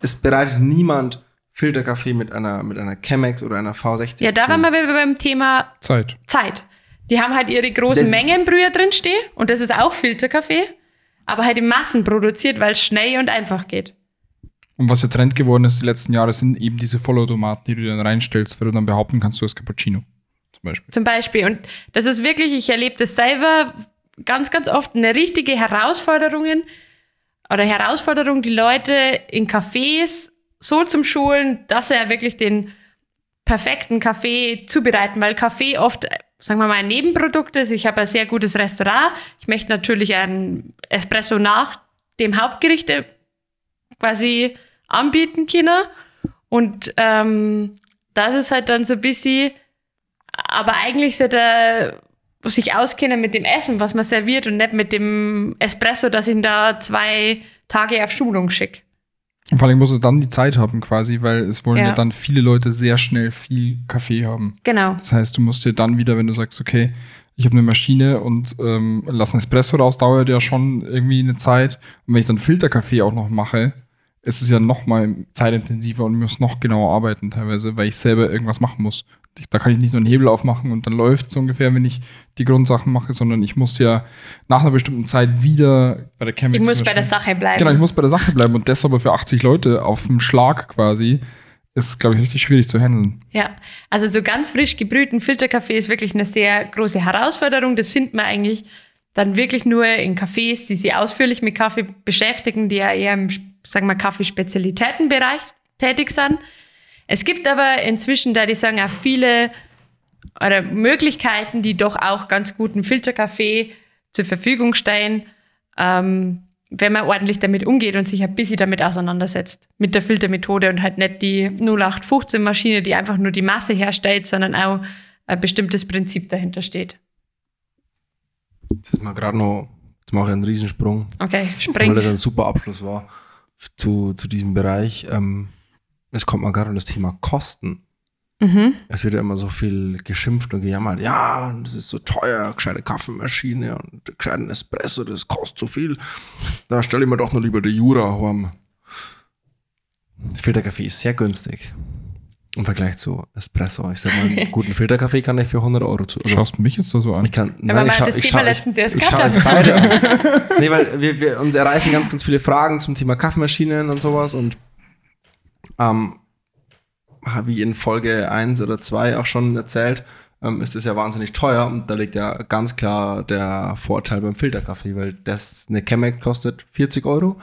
[SPEAKER 2] es bereitet niemand Filterkaffee mit einer mit einer Chemex oder einer V60
[SPEAKER 3] ja, da
[SPEAKER 2] zu.
[SPEAKER 3] waren wir beim Thema
[SPEAKER 1] Zeit.
[SPEAKER 3] Zeit. Die haben halt ihre großen
[SPEAKER 2] Das-
[SPEAKER 3] Mengen Brühe drinstehen und das ist auch Filterkaffee, aber halt in Massen produziert, weil es schnell und einfach geht.
[SPEAKER 1] Und was ja Trend geworden ist die letzten Jahre, sind eben diese Vollautomaten, die du dann reinstellst, weil du dann behaupten kannst, du hast Cappuccino. Zum Beispiel.
[SPEAKER 3] Zum Beispiel. Und das ist wirklich, ich erlebe das selber ganz, ganz oft, eine richtige Herausforderung oder Herausforderung, die Leute in Cafés so zum Schulen, dass sie ja wirklich den perfekten Kaffee zubereiten, weil Kaffee oft, sagen wir mal, ein Nebenprodukt ist. Ich habe ein sehr gutes Restaurant. Ich möchte natürlich einen Espresso nach dem Hauptgericht quasi anbieten können. Und ähm, das ist halt dann so ein bisschen, aber eigentlich sollte er sich auskennen mit dem Essen, was man serviert und nicht mit dem Espresso, dass ich ihn da zwei Tage auf Schulung schicke.
[SPEAKER 1] Und vor allem musst du dann die Zeit haben quasi, weil es wollen ja.
[SPEAKER 3] Ja.
[SPEAKER 1] dann viele Leute sehr schnell viel Kaffee haben.
[SPEAKER 3] Genau.
[SPEAKER 1] Das heißt, du musst dir dann wieder, wenn du sagst, okay, ich habe eine Maschine und ähm, lass einen Espresso raus, dauert ja schon irgendwie eine Zeit. Und wenn ich dann Filterkaffee auch noch mache, ist es ja noch mal zeitintensiver und muss noch genauer arbeiten teilweise, weil ich selber irgendwas machen muss. Ich, da kann ich nicht nur einen Hebel aufmachen und dann läuft so ungefähr, wenn ich die Grundsachen mache, sondern ich muss ja nach einer bestimmten Zeit wieder bei der
[SPEAKER 3] Ich
[SPEAKER 1] Chemex
[SPEAKER 3] muss bei der Sache bleiben.
[SPEAKER 1] Genau, ich muss bei der Sache bleiben und das aber für 80 Leute auf dem Schlag quasi ist, glaube ich, richtig schwierig zu handeln.
[SPEAKER 3] Ja, also so ganz frisch gebrühten Filterkaffee ist wirklich eine sehr große Herausforderung. Das findet man eigentlich dann wirklich nur in Cafés, die sich ausführlich mit Kaffee beschäftigen, die ja eher im, sagen wir, Kaffeespezialitätenbereich tätig sind. Es gibt aber inzwischen, da die sagen, auch viele oder Möglichkeiten, die doch auch ganz guten Filterkaffee zur Verfügung stellen, ähm, wenn man ordentlich damit umgeht und sich ein bisschen damit auseinandersetzt, mit der Filtermethode und halt nicht die 0815-Maschine, die einfach nur die Masse herstellt, sondern auch ein bestimmtes Prinzip dahinter steht.
[SPEAKER 2] Jetzt ist mal gerade noch, jetzt mache ich einen Riesensprung,
[SPEAKER 3] Okay,
[SPEAKER 2] weil
[SPEAKER 3] spring.
[SPEAKER 2] das ein super Abschluss war zu, zu diesem Bereich. Ähm, es kommt mal gerade um das Thema Kosten.
[SPEAKER 3] Mhm.
[SPEAKER 2] Es wird ja immer so viel geschimpft und gejammert. Ja, das ist so teuer, gescheite Kaffeemaschine und gescheiten Espresso, das kostet so viel. Da stelle ich mir doch nur lieber die Jura heim. Filterkaffee ist sehr günstig. Im Vergleich zu Espresso. Ich sag mal, einen guten Filterkaffee kann ich für 100 Euro zu. also
[SPEAKER 1] Schaust du mich jetzt da so an?
[SPEAKER 2] ich kann,
[SPEAKER 3] wir mal
[SPEAKER 2] ich schau-
[SPEAKER 3] das
[SPEAKER 2] ich
[SPEAKER 3] Thema
[SPEAKER 2] schau-
[SPEAKER 3] letztens erst
[SPEAKER 2] ich schau euch
[SPEAKER 3] haben.
[SPEAKER 2] beide an. Nee, weil wir, wir uns erreichen ganz, ganz viele Fragen zum Thema Kaffeemaschinen und sowas und ähm, wie in Folge 1 oder 2 auch schon erzählt, ähm, ist es ja wahnsinnig teuer und da liegt ja ganz klar der Vorteil beim Filterkaffee, weil das eine Chemex kostet 40 Euro,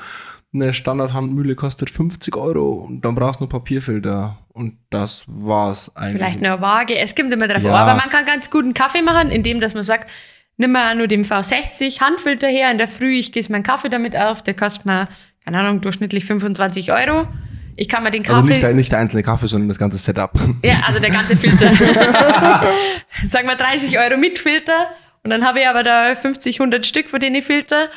[SPEAKER 2] eine Standardhandmühle kostet 50 Euro und dann brauchst du nur Papierfilter und das war's eigentlich.
[SPEAKER 3] Vielleicht eine Waage. Es kommt immer drauf
[SPEAKER 2] Ja.
[SPEAKER 3] an, aber man kann ganz guten Kaffee machen, indem dass man sagt, nimm mal nur den V60 Handfilter her in der Früh, ich gieße meinen Kaffee damit auf, der kostet mir, keine Ahnung, durchschnittlich 25 Euro. Ich kann mir den Kaffee...
[SPEAKER 2] Also nicht der, nicht der einzelne Kaffee, sondern das ganze Setup.
[SPEAKER 3] Ja, also der ganze Filter. Sagen wir 30 Euro mit Filter. Und dann habe ich aber da 50, 100 Stück von denen Filter.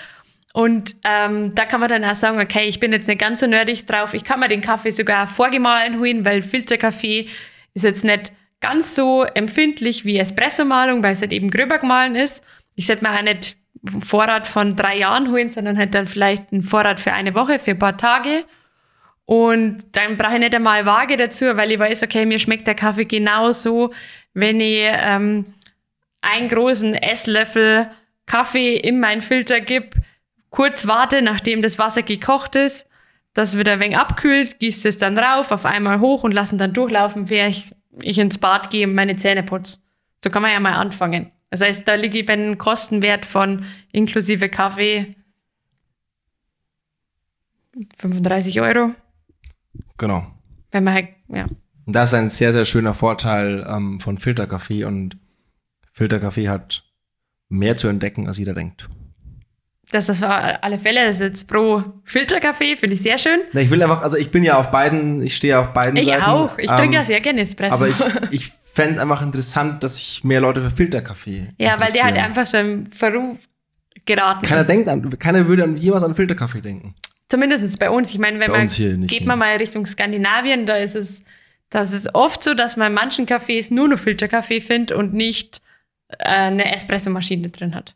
[SPEAKER 3] Und ähm, da kann man dann auch sagen, okay, ich bin jetzt nicht ganz so nerdig drauf. Ich kann mir den Kaffee sogar vorgemahlen holen, weil Filterkaffee ist jetzt nicht ganz so empfindlich wie Espressomalung, weil es halt eben gröber gemahlen ist. Ich sollte mir auch nicht einen Vorrat von drei Jahren holen, sondern halt dann vielleicht einen Vorrat für eine Woche, für ein paar Tage. Und dann brauche ich nicht einmal Waage dazu, weil ich weiß, okay, mir schmeckt der Kaffee genauso, wenn ich ähm, einen großen Esslöffel Kaffee in meinen Filter gebe, kurz warte, nachdem das Wasser gekocht ist, das wieder ein wenig abkühlt, gießt es dann rauf, auf einmal hoch und lassen dann durchlaufen, während ich, ich ins Bad gehe und meine Zähne putze. So kann man ja mal anfangen. Das heißt, da liege ich bei einem Kostenwert von inklusive Kaffee 35 Euro.
[SPEAKER 2] Genau.
[SPEAKER 3] Wenn man halt, ja.
[SPEAKER 2] Und das ist ein sehr, sehr schöner Vorteil ähm, von Filterkaffee und Filterkaffee hat mehr zu entdecken, als jeder denkt.
[SPEAKER 3] Das ist auf alle Fälle, das ist jetzt pro Filterkaffee, finde ich sehr schön.
[SPEAKER 2] Ich will einfach, also ich bin ja auf beiden, ich stehe auf beiden
[SPEAKER 3] Ich
[SPEAKER 2] Seiten.
[SPEAKER 3] auch. Ich
[SPEAKER 2] ähm,
[SPEAKER 3] trinke ja sehr gerne Espresso.
[SPEAKER 2] Aber ich, ich fände es einfach interessant, dass sich mehr Leute für Filterkaffee
[SPEAKER 3] ja, weil der halt einfach so im Verruf geraten
[SPEAKER 2] Keiner
[SPEAKER 3] ist.
[SPEAKER 2] denkt an, keiner würde an jemals an Filterkaffee denken.
[SPEAKER 3] Zumindest bei uns. Ich meine, wenn
[SPEAKER 2] Bei
[SPEAKER 3] man
[SPEAKER 2] uns hier nicht,
[SPEAKER 3] geht
[SPEAKER 2] ne.
[SPEAKER 3] man mal Richtung Skandinavien, da ist es, das ist oft so, dass man in manchen Cafés nur noch Filterkaffee findet und nicht äh, eine Espressomaschine drin hat.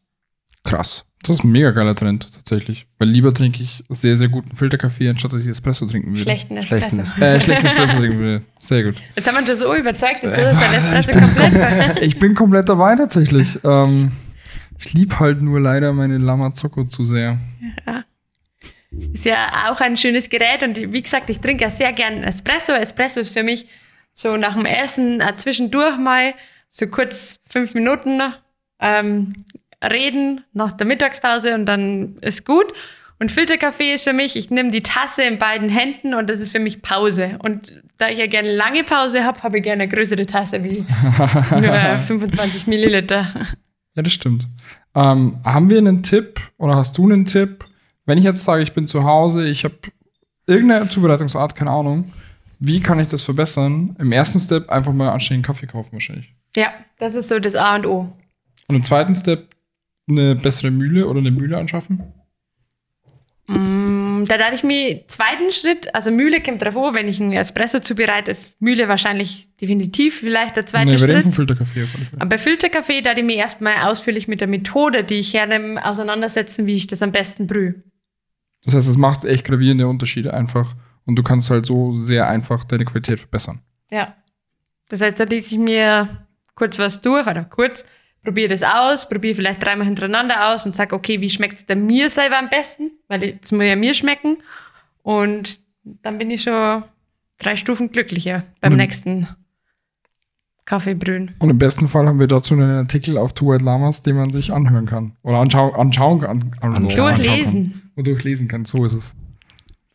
[SPEAKER 2] Krass.
[SPEAKER 1] Das ist ein mega geiler Trend, tatsächlich. Weil lieber trinke ich sehr, sehr guten Filterkaffee, anstatt dass ich Espresso trinken würde.
[SPEAKER 3] Schlechten Espresso.
[SPEAKER 2] Schlechten
[SPEAKER 1] Äh, schlechten Espresso trinken würde. Sehr gut.
[SPEAKER 3] Jetzt haben wir uns so überzeugt, jetzt
[SPEAKER 1] Äh,
[SPEAKER 3] ist ein Espresso
[SPEAKER 1] ich bin
[SPEAKER 3] komplett.
[SPEAKER 1] Ich bin komplett dabei, tatsächlich. Ähm, ich liebe halt nur leider meine Lamazocco zu sehr.
[SPEAKER 3] Ist ja auch ein schönes Gerät und wie gesagt, ich trinke ja sehr gern Espresso. Espresso ist für mich so nach dem Essen äh, zwischendurch mal so kurz fünf Minuten ähm, reden nach der Mittagspause und dann ist gut. Und Filterkaffee ist für mich, ich nehme die Tasse in beiden Händen und das ist für mich Pause. Und da ich ja gerne lange Pause habe, habe ich gerne eine größere Tasse wie nur äh, 25 Milliliter.
[SPEAKER 1] Ja, das stimmt. Ähm, haben wir einen Tipp oder hast du einen Tipp? Wenn ich jetzt sage, ich bin zu Hause, ich habe irgendeine Zubereitungsart, keine Ahnung, wie kann ich das verbessern? Im ersten Step einfach mal anständigen Kaffee kaufen wahrscheinlich.
[SPEAKER 3] Ja, das ist so das A und O.
[SPEAKER 1] Und im zweiten Step eine bessere Mühle oder eine Mühle anschaffen.
[SPEAKER 3] Mm, Da dachte ich mir, zweiten Schritt, also Mühle kommt drauf an, wenn ich einen Espresso zubereite, ist Mühle wahrscheinlich definitiv vielleicht der zweite
[SPEAKER 1] Nee,
[SPEAKER 3] Schritt.
[SPEAKER 1] vom Filterkaffee.
[SPEAKER 3] Aber bei Filterkaffee da ich mich erstmal ausführlich mit der Methode, die ich hernehme, auseinandersetzen, wie ich das am besten brühe.
[SPEAKER 1] Das heißt, es macht echt gravierende Unterschiede einfach. Und du kannst halt so sehr einfach deine Qualität verbessern.
[SPEAKER 3] Ja. Das heißt, da lese ich mir kurz was durch oder kurz, probiere das aus, probiere vielleicht dreimal hintereinander aus und sage, okay, wie schmeckt es denn mir selber am besten? Weil es muss ja mir schmecken. Und dann bin ich schon drei Stufen glücklicher beim
[SPEAKER 1] Mhm.
[SPEAKER 3] Nächsten Kaffeebrühen.
[SPEAKER 1] Und im besten Fall haben wir dazu einen Artikel auf Two White Lamas, den man sich anhören kann. Oder anschauen, anschauen kann. An, an,
[SPEAKER 2] Anschauen.
[SPEAKER 3] Durchlesen.
[SPEAKER 1] Und durchlesen kann. So ist es.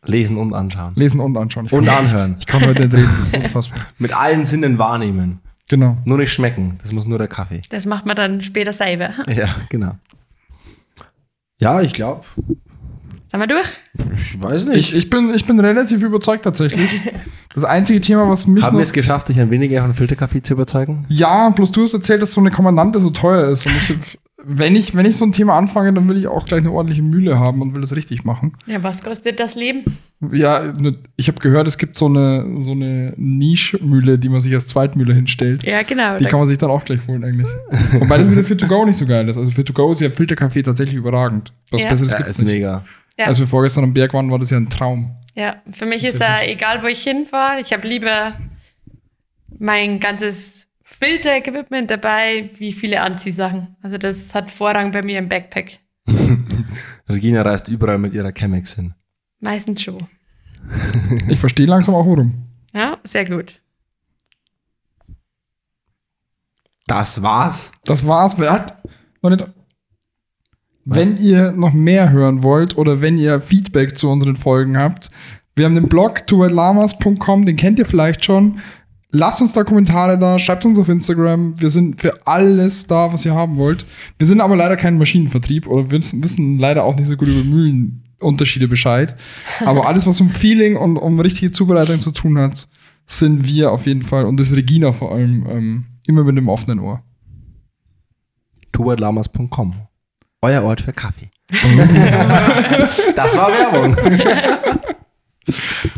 [SPEAKER 2] Lesen und anschauen.
[SPEAKER 1] Lesen und anschauen. Ich
[SPEAKER 2] Und
[SPEAKER 1] kann,
[SPEAKER 2] anhören.
[SPEAKER 1] Ich kann heute nicht reden, das ist so unfassbar.
[SPEAKER 2] Mit allen Sinnen wahrnehmen.
[SPEAKER 1] Genau.
[SPEAKER 2] Nur nicht schmecken. Das muss nur der Kaffee.
[SPEAKER 3] Das macht man dann später selber.
[SPEAKER 2] Ja, genau. Ja, ich glaube.
[SPEAKER 3] Sind wir durch?
[SPEAKER 2] Ich weiß nicht.
[SPEAKER 1] Ich, ich, bin, ich bin relativ überzeugt tatsächlich. Das einzige Thema, was mich
[SPEAKER 2] Haben wir es geschafft, dich ein wenig von Filterkaffee zu überzeugen?
[SPEAKER 1] Ja, bloß du hast erzählt, dass so eine Kommandante so teuer ist. Und ich, wenn, ich, wenn ich so ein Thema anfange, dann will ich auch gleich eine ordentliche Mühle haben und will das richtig machen.
[SPEAKER 3] Ja, was kostet das Leben?
[SPEAKER 1] Ja, ne, ich habe gehört, es gibt so eine, so eine Nischmühle, die man sich als Zweitmühle hinstellt.
[SPEAKER 3] Ja, genau.
[SPEAKER 1] Die kann man sich dann auch gleich holen eigentlich. Wobei das wieder für To Go nicht so geil ist. Also für To Go ist ja Filterkaffee tatsächlich überragend. Was
[SPEAKER 3] Ja.
[SPEAKER 1] Besseres
[SPEAKER 2] Ja,
[SPEAKER 1] gibt's
[SPEAKER 2] ist
[SPEAKER 1] nicht.
[SPEAKER 2] mega.
[SPEAKER 3] Ja.
[SPEAKER 1] Als wir vorgestern am Berg waren, war das ja ein Traum.
[SPEAKER 3] Ja, für mich ist ja egal, wo ich hinfahre. Ich habe lieber mein ganzes Filter-Equipment dabei, wie viele Anziehsachen. Also das hat Vorrang bei mir im Backpack.
[SPEAKER 2] Regina reist überall mit ihrer Chemex hin.
[SPEAKER 3] Meistens schon.
[SPEAKER 1] Ich verstehe langsam auch warum.
[SPEAKER 3] Ja, sehr gut.
[SPEAKER 2] Das war's.
[SPEAKER 1] Das war's. Wer hat noch nicht. Wenn ihr noch mehr hören wollt oder wenn ihr Feedback zu unseren Folgen habt, wir haben den Blog towarlamas.com, den kennt ihr vielleicht schon. Lasst uns da Kommentare da, schreibt uns auf Instagram. Wir sind für alles da, was ihr haben wollt. Wir sind aber leider kein Maschinenvertrieb oder wir wissen, wissen leider auch nicht so gut über Mühlenunterschiede Bescheid. Aber alles, was um Feeling und um richtige Zubereitung zu tun hat, sind wir auf jeden Fall und das Regina vor allem ähm, immer mit dem offenen Ohr.
[SPEAKER 2] tuberlamas.com. Euer Ort für Kaffee. das war Werbung.